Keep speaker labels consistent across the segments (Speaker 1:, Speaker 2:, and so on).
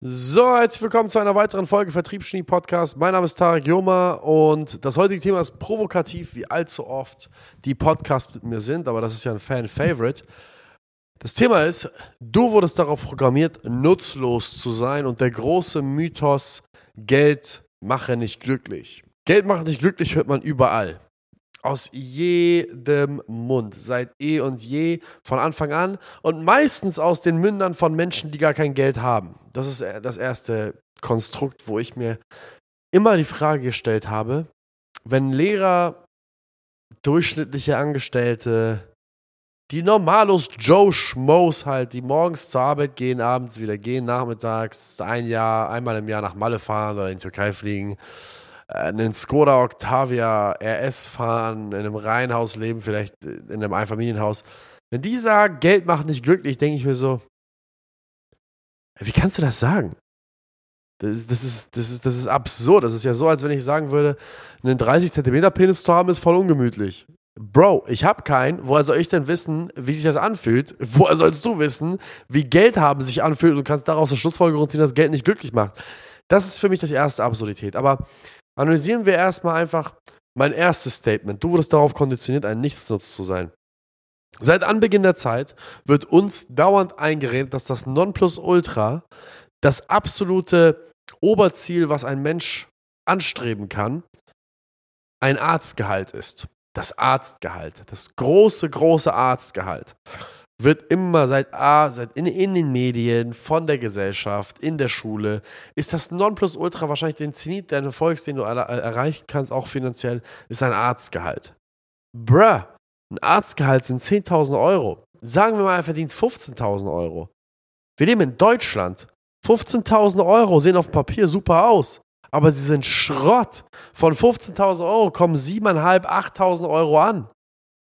Speaker 1: So, herzlich willkommen zu einer weiteren Folge Vertriebsschnie Podcast. Mein Name ist Tarek Joma und das heutige Thema ist provokativ, wie allzu oft die Podcasts mit mir sind, aber das ist ja ein Fan-Favorite. Das Thema ist, du wurdest darauf programmiert, nutzlos zu sein und der große Mythos, Geld mache nicht glücklich. Geld macht nicht glücklich, hört man überall aus jedem Mund, seit eh und je, von Anfang an und meistens aus den Mündern von Menschen, die gar kein Geld haben. Das ist äh, das erste Konstrukt, wo ich mir immer die Frage gestellt habe, wenn Lehrer, durchschnittliche Angestellte, die Normalos Joe Schmoes halt, die morgens zur Arbeit gehen, abends wieder gehen, nachmittags ein Jahr, einmal im Jahr nach Malle fahren oder in die Türkei fliegen, einen Skoda Octavia RS fahren, in einem Reihenhaus leben, vielleicht in einem Einfamilienhaus. Wenn die sagen, Geld macht nicht glücklich, denke ich mir so, wie kannst du das sagen? Das, das, ist, das, ist, das ist absurd. Das ist ja so, als wenn ich sagen würde, einen 30 cm Penis zu haben, ist voll ungemütlich. Bro, ich habe keinen. Woher soll ich denn wissen, wie sich das anfühlt? Woher sollst du wissen, wie Geld haben sich anfühlt und kannst daraus eine Schlussfolgerung ziehen, dass Geld nicht glücklich macht? Das ist für mich das erste Absurdität. Aber Analysieren wir erstmal einfach mein erstes Statement. Du wurdest darauf konditioniert, ein Nichtsnutz zu sein. Seit Anbeginn der Zeit wird uns dauernd eingeredet, dass das Nonplusultra das absolute Oberziel, was ein Mensch anstreben kann, ein Arztgehalt ist. Das Arztgehalt, das große, große Arztgehalt wird immer seit A, seit in, in den Medien, von der Gesellschaft, in der Schule, ist das Nonplusultra wahrscheinlich den Zenit deines Erfolgs, den du er erreichen kannst, auch finanziell, ist ein Arztgehalt. Bruh, ein Arztgehalt sind 10.000 Euro. Sagen wir mal, er verdient 15.000 Euro. Wir leben in Deutschland. 15.000 Euro sehen auf Papier super aus, aber sie sind Schrott. Von 15.000 Euro kommen 7.500, 8.000 Euro an.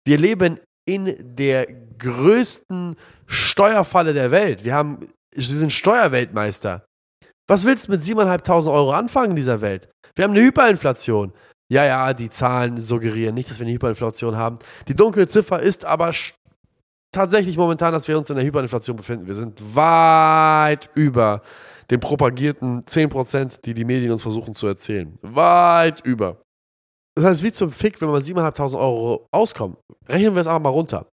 Speaker 1: Wir leben in der größten Steuerfalle der Welt. Wir haben, sie sind Steuerweltmeister. Was willst du mit 7.500 Euro anfangen in dieser Welt? Wir haben eine Hyperinflation. Ja, ja, die Zahlen suggerieren nicht, dass wir eine Hyperinflation haben. Die dunkle Ziffer ist aber tatsächlich momentan, dass wir uns in der Hyperinflation befinden. Wir sind weit über den propagierten 10%, die die Medien uns versuchen zu erzählen. Weit über. Das heißt, wie zum Fick, wenn man 7.500 Euro auskommt, rechnen wir es einfach mal runter.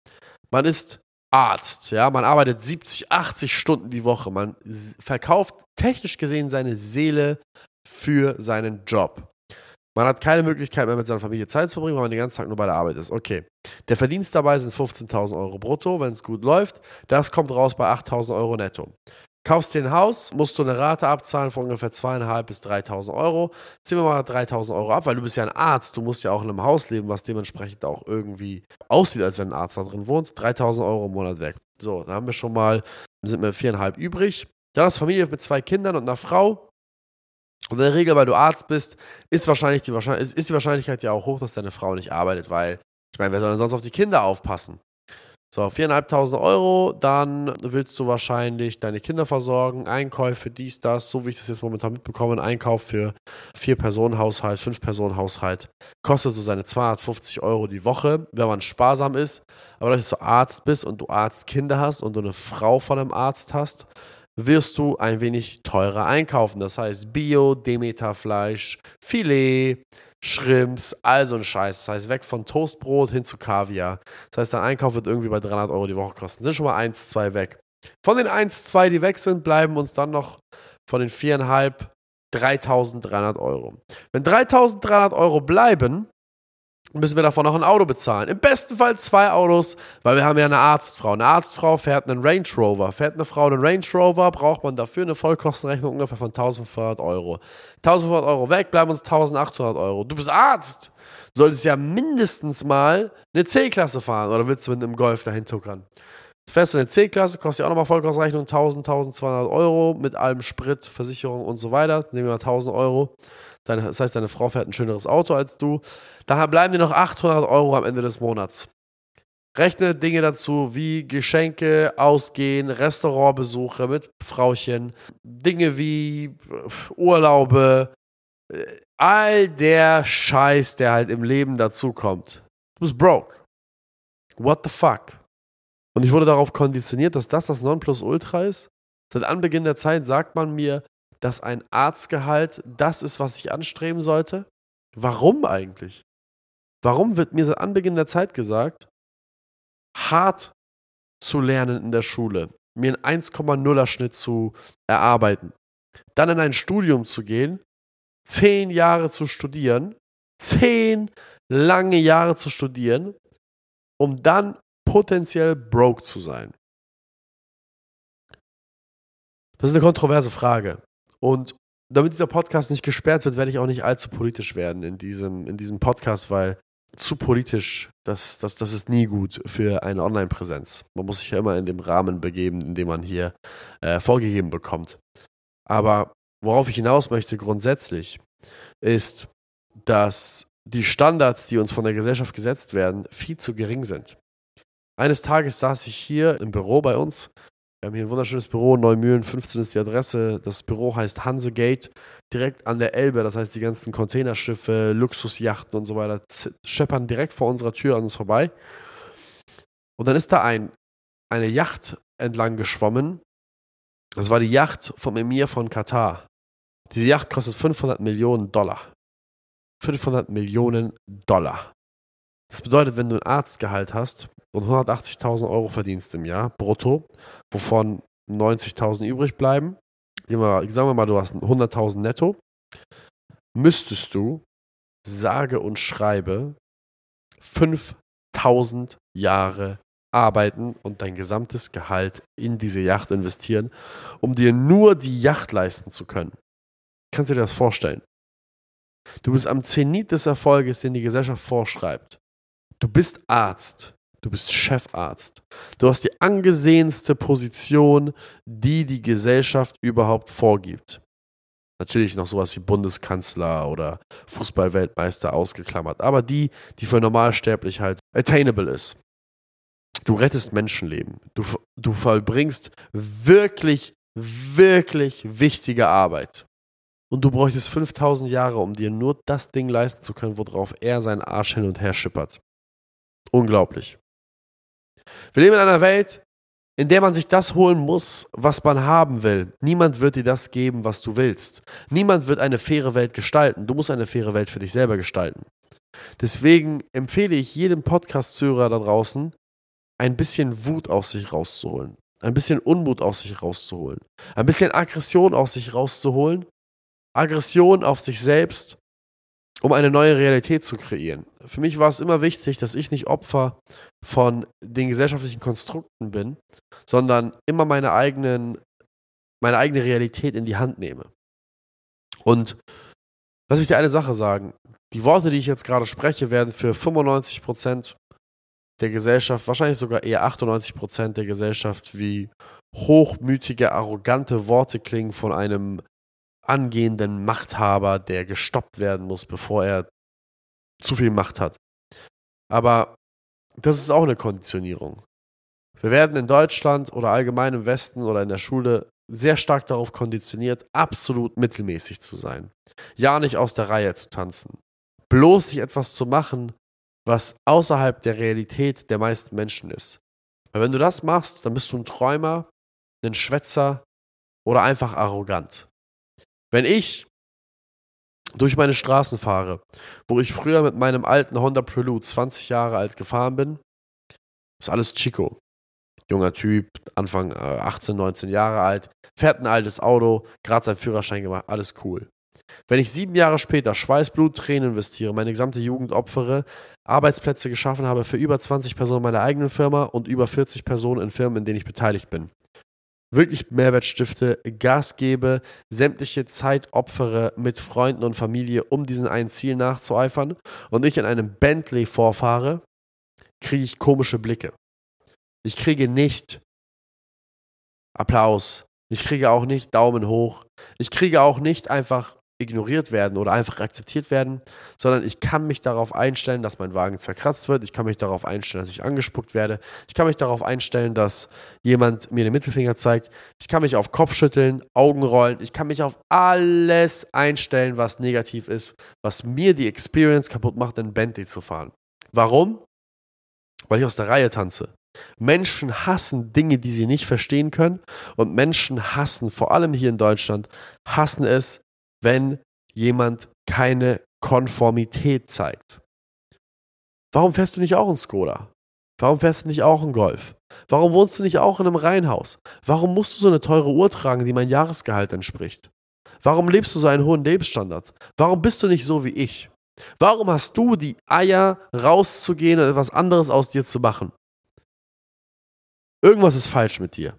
Speaker 1: Man ist Arzt, ja, man arbeitet 70, 80 Stunden die Woche, man verkauft technisch gesehen seine Seele für seinen Job. Man hat keine Möglichkeit mehr mit seiner Familie Zeit zu verbringen, weil man den ganzen Tag nur bei der Arbeit ist. Okay. Der Verdienst dabei sind 15.000 Euro brutto, wenn es gut läuft. Das kommt raus bei 8.000 Euro netto. Kaufst dir ein Haus, musst du eine Rate abzahlen von ungefähr 2.500 bis 3.000 Euro. Ziehen wir mal 3.000 Euro ab, weil du bist ja ein Arzt, du musst ja auch in einem Haus leben, was dementsprechend auch irgendwie aussieht, als wenn ein Arzt da drin wohnt. 3.000 Euro im Monat weg. So, dann haben wir schon mal, sind wir 4.500 übrig. Dann hast du Familie mit zwei Kindern und einer Frau. Und in der Regel, weil du Arzt bist, ist, wahrscheinlich die, ist die Wahrscheinlichkeit ja auch hoch, dass deine Frau nicht arbeitet, weil, ich meine, wer soll denn sonst auf die Kinder aufpassen? So, 4.500 Euro, dann willst du wahrscheinlich deine Kinder versorgen, Einkäufe, dies, das, so wie ich das jetzt momentan mitbekomme, ein Einkauf für Vier-Personen-Haushalt, Fünf-Personen-Haushalt, kostet so seine 250 Euro die Woche, wenn man sparsam ist. Aber dadurch, dass du Arzt bist und du Arztkinder hast und du eine Frau von einem Arzt hast, wirst du ein wenig teurer einkaufen. Das heißt Bio, Demeterfleisch, Filet, Shrimps, all so ein Scheiß. Das heißt, weg von Toastbrot hin zu Kaviar. Das heißt, dein Einkauf wird irgendwie bei 300 Euro die Woche kosten. Sind schon mal 1, 2 weg. Von den 1, 2, die weg sind, bleiben uns dann noch von den 4,5 3.300 Euro. Wenn 3.300 Euro bleiben, müssen wir davon noch ein Auto bezahlen. Im besten Fall zwei Autos, weil wir haben ja eine Arztfrau. Eine Arztfrau fährt einen Range Rover. Fährt eine Frau einen Range Rover, braucht man dafür eine Vollkostenrechnung ungefähr von 1500 Euro. 1500 Euro weg, bleiben uns 1800 Euro. Du bist Arzt! Solltest ja mindestens mal eine C-Klasse fahren oder willst du mit einem Golf dahin tuckern? Fährst du eine C-Klasse, kostet ja auch nochmal Vollkostenrechnung 1000, 1200 Euro mit allem Sprit, Versicherung und so weiter. Nehmen wir mal 1000 Euro. Deine, das heißt, deine Frau fährt ein schöneres Auto als du. Daher bleiben dir noch 800 Euro am Ende des Monats. Rechne Dinge dazu wie Geschenke, Ausgehen, Restaurantbesuche mit Frauchen, Dinge wie äh, Urlaube, äh, all der Scheiß, der halt im Leben dazukommt. Du bist broke. What the fuck? Und ich wurde darauf konditioniert, dass das das Nonplusultra ist. Seit Anbeginn der Zeit sagt man mir, dass ein Arztgehalt das ist, was ich anstreben sollte. Warum eigentlich? Warum wird mir seit Anbeginn der Zeit gesagt, hart zu lernen in der Schule, mir einen 1,0er Schnitt zu erarbeiten, dann in ein Studium zu gehen, zehn Jahre zu studieren, zehn lange Jahre zu studieren, um dann potenziell broke zu sein? Das ist eine kontroverse Frage. Und damit dieser Podcast nicht gesperrt wird, werde ich auch nicht allzu politisch werden in diesem, in diesem Podcast, weil zu politisch, das, das, das ist nie gut für eine Online-Präsenz. Man muss sich ja immer in dem Rahmen begeben, in dem man hier äh, vorgegeben bekommt. Aber worauf ich hinaus möchte grundsätzlich, ist, dass die Standards, die uns von der Gesellschaft gesetzt werden, viel zu gering sind. Eines Tages saß ich hier im Büro bei uns. Wir haben hier ein wunderschönes Büro, Neumühlen, 15 ist die Adresse. Das Büro heißt Hansegate, direkt an der Elbe. Das heißt, die ganzen Containerschiffe, Luxusjachten und so weiter scheppern direkt vor unserer Tür an uns vorbei. Und dann ist da ein, eine Yacht entlang geschwommen. Das war die Yacht vom Emir von Katar. Diese Yacht kostet 500 Millionen Dollar. 500 Millionen Dollar. Das bedeutet, wenn du ein Arztgehalt hast und 180.000 Euro verdienst im Jahr, brutto, wovon 90.000 übrig bleiben, sagen wir mal, du hast 100.000 netto, müsstest du, sage und schreibe, 5.000 Jahre arbeiten und dein gesamtes Gehalt in diese Yacht investieren, um dir nur die Yacht leisten zu können. Kannst du dir das vorstellen? Du bist am Zenit des Erfolges, den die Gesellschaft vorschreibt. Du bist Arzt. Du bist Chefarzt. Du hast die angesehenste Position, die die Gesellschaft überhaupt vorgibt. Natürlich noch sowas wie Bundeskanzler oder Fußballweltmeister ausgeklammert, aber die, die für normalsterblich halt attainable ist. Du rettest Menschenleben. Du, du vollbringst wirklich, wirklich wichtige Arbeit. Und du bräuchtest 5000 Jahre, um dir nur das Ding leisten zu können, worauf er seinen Arsch hin und her schippert. Unglaublich. Wir leben in einer Welt, in der man sich das holen muss, was man haben will. Niemand wird dir das geben, was du willst. Niemand wird eine faire Welt gestalten. Du musst eine faire Welt für dich selber gestalten. Deswegen empfehle ich jedem Podcast-Zuhörer da draußen, ein bisschen Wut aus sich rauszuholen. Ein bisschen Unmut aus sich rauszuholen. Ein bisschen Aggression aus sich rauszuholen. Aggression auf sich selbst um eine neue Realität zu kreieren. Für mich war es immer wichtig, dass ich nicht Opfer von den gesellschaftlichen Konstrukten bin, sondern immer meine eigenen, meine eigene Realität in die Hand nehme. Und lass mich dir eine Sache sagen. Die Worte, die ich jetzt gerade spreche, werden für 95 Prozent der Gesellschaft, wahrscheinlich sogar eher 98 Prozent der Gesellschaft, wie hochmütige, arrogante Worte klingen von einem angehenden Machthaber, der gestoppt werden muss, bevor er zu viel Macht hat. Aber das ist auch eine Konditionierung. Wir werden in Deutschland oder allgemein im Westen oder in der Schule sehr stark darauf konditioniert, absolut mittelmäßig zu sein. Ja, nicht aus der Reihe zu tanzen. Bloß sich etwas zu machen, was außerhalb der Realität der meisten Menschen ist. Weil wenn du das machst, dann bist du ein Träumer, ein Schwätzer oder einfach arrogant. Wenn ich durch meine Straßen fahre, wo ich früher mit meinem alten Honda Prelude 20 Jahre alt gefahren bin, ist alles Chico. Junger Typ, Anfang 18, äh, 19 Jahre alt, fährt ein altes Auto, gerade seinen Führerschein gemacht, alles cool. Wenn ich sieben Jahre später Schweiß, Blut, Tränen investiere, meine gesamte Jugend opfere, Arbeitsplätze geschaffen habe für über 20 Personen meiner eigenen Firma und über 40 Personen in Firmen, in denen ich beteiligt bin, wirklich Mehrwert stifte, Gas gebe, sämtliche Zeit opfere mit Freunden und Familie, um diesen einen Ziel nachzueifern und ich in einem Bentley vorfahre, kriege ich komische Blicke. Ich kriege nicht Applaus. Ich kriege auch nicht Daumen hoch. Ich kriege auch nicht einfach ignoriert werden oder einfach akzeptiert werden, sondern ich kann mich darauf einstellen, dass mein Wagen zerkratzt wird. Ich kann mich darauf einstellen, dass ich angespuckt werde. Ich kann mich darauf einstellen, dass jemand mir den Mittelfinger zeigt. Ich kann mich auf Kopf schütteln, Augen rollen. Ich kann mich auf alles einstellen, was negativ ist, was mir die Experience kaputt macht, in Bentley zu fahren. Warum? Weil ich aus der Reihe tanze. Menschen hassen Dinge, die sie nicht verstehen können. Und Menschen hassen, vor allem hier in Deutschland, hassen es, wenn jemand keine Konformität zeigt. Warum fährst du nicht auch einen Skoda? Warum fährst du nicht auch einen Golf? Warum wohnst du nicht auch in einem Reihenhaus? Warum musst du so eine teure Uhr tragen, die mein Jahresgehalt entspricht? Warum lebst du so einen hohen Lebensstandard? Warum bist du nicht so wie ich? Warum hast du die Eier, rauszugehen und etwas anderes aus dir zu machen? Irgendwas ist falsch mit dir.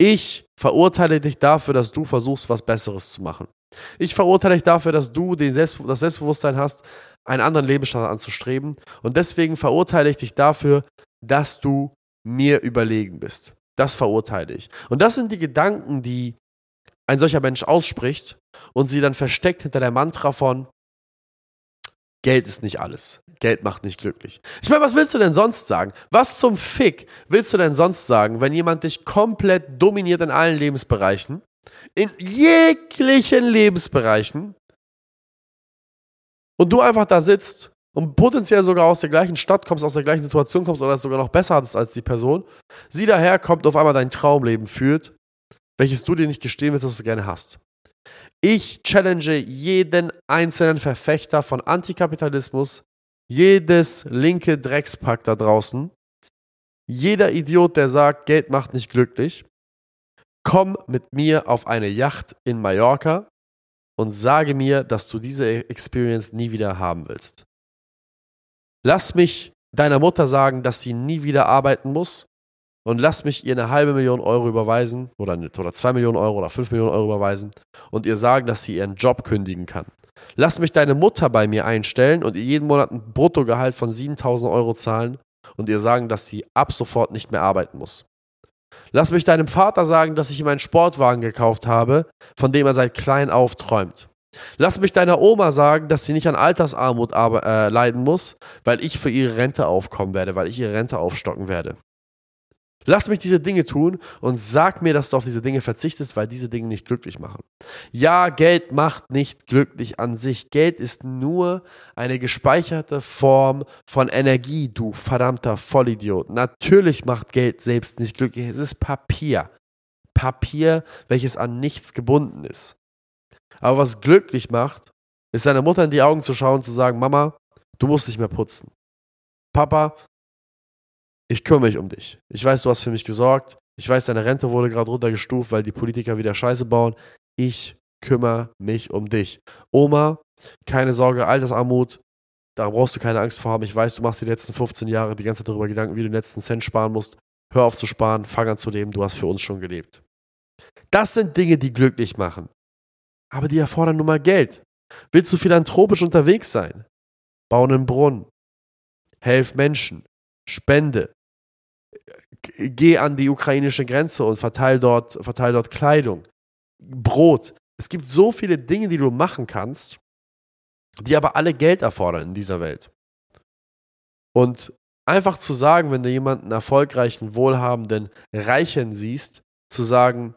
Speaker 1: Ich verurteile dich dafür, dass du versuchst, was Besseres zu machen. Ich verurteile dich dafür, dass du Selbst das Selbstbewusstsein hast, einen anderen Lebensstandard anzustreben. Und deswegen verurteile ich dich dafür, dass du mir überlegen bist. Das verurteile ich. Und das sind die Gedanken, die ein solcher Mensch ausspricht und sie dann versteckt hinter der Mantra von Geld ist nicht alles. Geld macht nicht glücklich. Ich meine, was willst du denn sonst sagen? Was zum Fick willst du denn sonst sagen, wenn jemand dich komplett dominiert in allen Lebensbereichen? In jeglichen Lebensbereichen. Und du einfach da sitzt und potenziell sogar aus der gleichen Stadt kommst, aus der gleichen Situation kommst oder es sogar noch besser hattest als die Person. Sie daherkommt, auf einmal dein Traumleben führt, welches du dir nicht gestehen willst, dass du gerne hast. Ich challenge jeden einzelnen Verfechter von Antikapitalismus, jedes linke Dreckspack da draußen, jeder Idiot, der sagt, Geld macht nicht glücklich, komm mit mir auf eine Yacht in Mallorca und sage mir, dass du diese Experience nie wieder haben willst. Lass mich deiner Mutter sagen, dass sie nie wieder arbeiten muss und lass mich ihr eine halbe Million Euro überweisen oder, oder zwei Millionen Euro oder fünf Millionen Euro überweisen und ihr sagen, dass sie ihren Job kündigen kann. Lass mich deine Mutter bei mir einstellen und ihr jeden Monat ein Bruttogehalt von 7000 Euro zahlen und ihr sagen, dass sie ab sofort nicht mehr arbeiten muss. Lass mich deinem Vater sagen, dass ich ihm einen Sportwagen gekauft habe, von dem er seit klein auf träumt. Lass mich deiner Oma sagen, dass sie nicht an Altersarmut äh, leiden muss, weil ich für ihre Rente aufkommen werde, weil ich ihre Rente aufstocken werde. Lass mich diese Dinge tun und sag mir, dass du auf diese Dinge verzichtest, weil diese Dinge nicht glücklich machen. Ja, Geld macht nicht glücklich an sich. Geld ist nur eine gespeicherte Form von Energie, du verdammter Vollidiot. Natürlich macht Geld selbst nicht glücklich. Es ist Papier. Papier, welches an nichts gebunden ist. Aber was glücklich macht, ist seiner Mutter in die Augen zu schauen und zu sagen, Mama, du musst nicht mehr putzen. Papa, ich kümmere mich um dich. Ich weiß, du hast für mich gesorgt. Ich weiß, deine Rente wurde gerade runtergestuft, weil die Politiker wieder Scheiße bauen. Ich kümmere mich um dich. Oma, keine Sorge, Altersarmut, da brauchst du keine Angst vor haben. Ich weiß, du machst die letzten 15 Jahre die ganze Zeit darüber Gedanken, wie du den letzten Cent sparen musst. Hör auf zu sparen, fang an zu leben, du hast für uns schon gelebt. Das sind Dinge, die glücklich machen. Aber die erfordern nun mal Geld. Willst du philanthropisch unterwegs sein? Bau einen Brunnen. Helf Menschen. Spende geh an die ukrainische Grenze und verteil dort, verteil dort Kleidung, Brot. Es gibt so viele Dinge, die du machen kannst, die aber alle Geld erfordern in dieser Welt. Und einfach zu sagen, wenn du jemanden erfolgreichen, wohlhabenden, reichen siehst, zu sagen,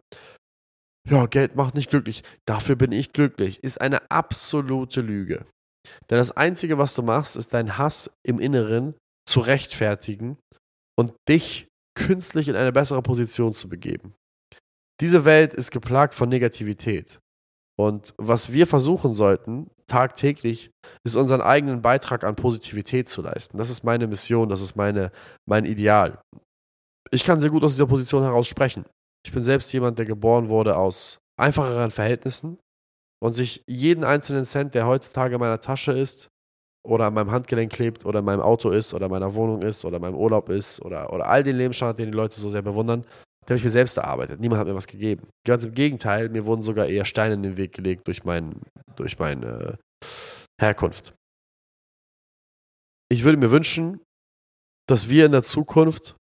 Speaker 1: ja, Geld macht nicht glücklich, dafür bin ich glücklich, ist eine absolute Lüge. Denn das Einzige, was du machst, ist dein Hass im Inneren zu rechtfertigen und dich künstlich in eine bessere Position zu begeben. Diese Welt ist geplagt von Negativität. Und was wir versuchen sollten, tagtäglich, ist unseren eigenen Beitrag an Positivität zu leisten. Das ist meine Mission, das ist meine, mein Ideal. Ich kann sehr gut aus dieser Position heraus sprechen. Ich bin selbst jemand, der geboren wurde aus einfacheren Verhältnissen und sich jeden einzelnen Cent, der heutzutage in meiner Tasche ist, oder an meinem Handgelenk klebt oder in meinem Auto ist oder in meiner Wohnung ist oder in meinem Urlaub ist oder, oder all den Lebensstandard, den die Leute so sehr bewundern, den habe ich mir selbst erarbeitet. Niemand hat mir was gegeben. Ganz im Gegenteil, mir wurden sogar eher Steine in den Weg gelegt durch, mein, durch meine Herkunft. Ich würde mir wünschen, dass wir in der Zukunft,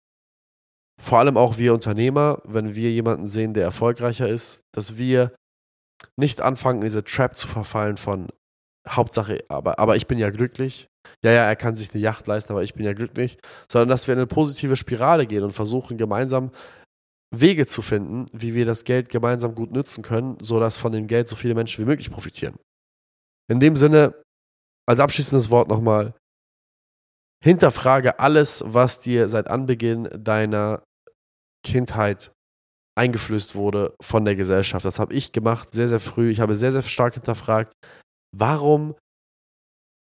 Speaker 1: vor allem auch wir Unternehmer, wenn wir jemanden sehen, der erfolgreicher ist, dass wir nicht anfangen, in diese Trap zu verfallen von Hauptsache, aber, aber ich bin ja glücklich. Ja, ja, er kann sich eine Yacht leisten, aber ich bin ja glücklich. Sondern dass wir in eine positive Spirale gehen und versuchen, gemeinsam Wege zu finden, wie wir das Geld gemeinsam gut nutzen können, sodass von dem Geld so viele Menschen wie möglich profitieren. In dem Sinne, als abschließendes Wort nochmal, hinterfrage alles, was dir seit Anbeginn deiner Kindheit eingeflößt wurde von der Gesellschaft. Das habe ich gemacht, sehr, sehr früh. Ich habe sehr, sehr stark hinterfragt, warum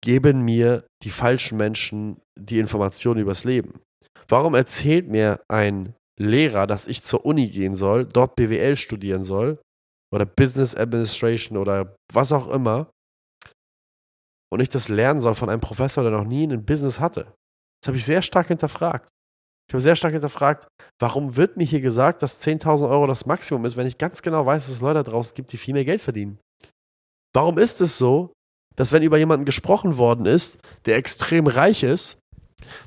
Speaker 1: geben mir die falschen Menschen die Informationen übers Leben? Warum erzählt mir ein Lehrer, dass ich zur Uni gehen soll, dort BWL studieren soll oder Business Administration oder was auch immer und ich das lernen soll von einem Professor, der noch nie ein Business hatte? Das habe ich sehr stark hinterfragt. Ich habe sehr stark hinterfragt, warum wird mir hier gesagt, dass 10.000 Euro das Maximum ist, wenn ich ganz genau weiß, dass es Leute da draußen gibt, die viel mehr Geld verdienen? Warum ist es so, dass wenn über jemanden gesprochen worden ist, der extrem reich ist,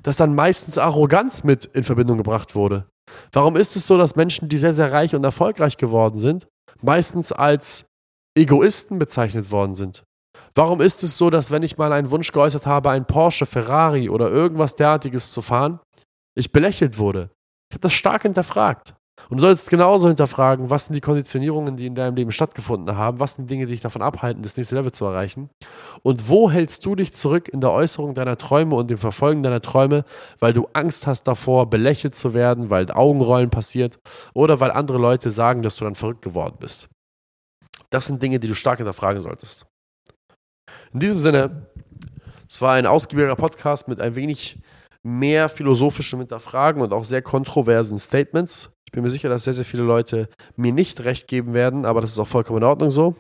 Speaker 1: dass dann meistens Arroganz mit in Verbindung gebracht wurde? Warum ist es so, dass Menschen, die sehr, sehr reich und erfolgreich geworden sind, meistens als Egoisten bezeichnet worden sind? Warum ist es so, dass wenn ich mal einen Wunsch geäußert habe, ein Porsche, Ferrari oder irgendwas derartiges zu fahren, ich belächelt wurde. Ich habe das stark hinterfragt. Und du solltest genauso hinterfragen, was sind die Konditionierungen, die in deinem Leben stattgefunden haben, was sind Dinge, die dich davon abhalten, das nächste Level zu erreichen. Und wo hältst du dich zurück in der Äußerung deiner Träume und dem Verfolgen deiner Träume, weil du Angst hast davor, belächelt zu werden, weil Augenrollen passiert oder weil andere Leute sagen, dass du dann verrückt geworden bist. Das sind Dinge, die du stark hinterfragen solltest. In diesem Sinne, es war ein ausgiebiger Podcast mit ein wenig mehr philosophischem Hinterfragen und auch sehr kontroversen Statements. Ich bin mir sicher, dass sehr, sehr viele Leute mir nicht recht geben werden, aber das ist auch vollkommen in Ordnung so.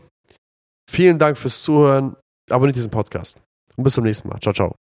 Speaker 1: Vielen Dank fürs Zuhören. Abonniert diesen Podcast. Und bis zum nächsten Mal. Ciao, ciao.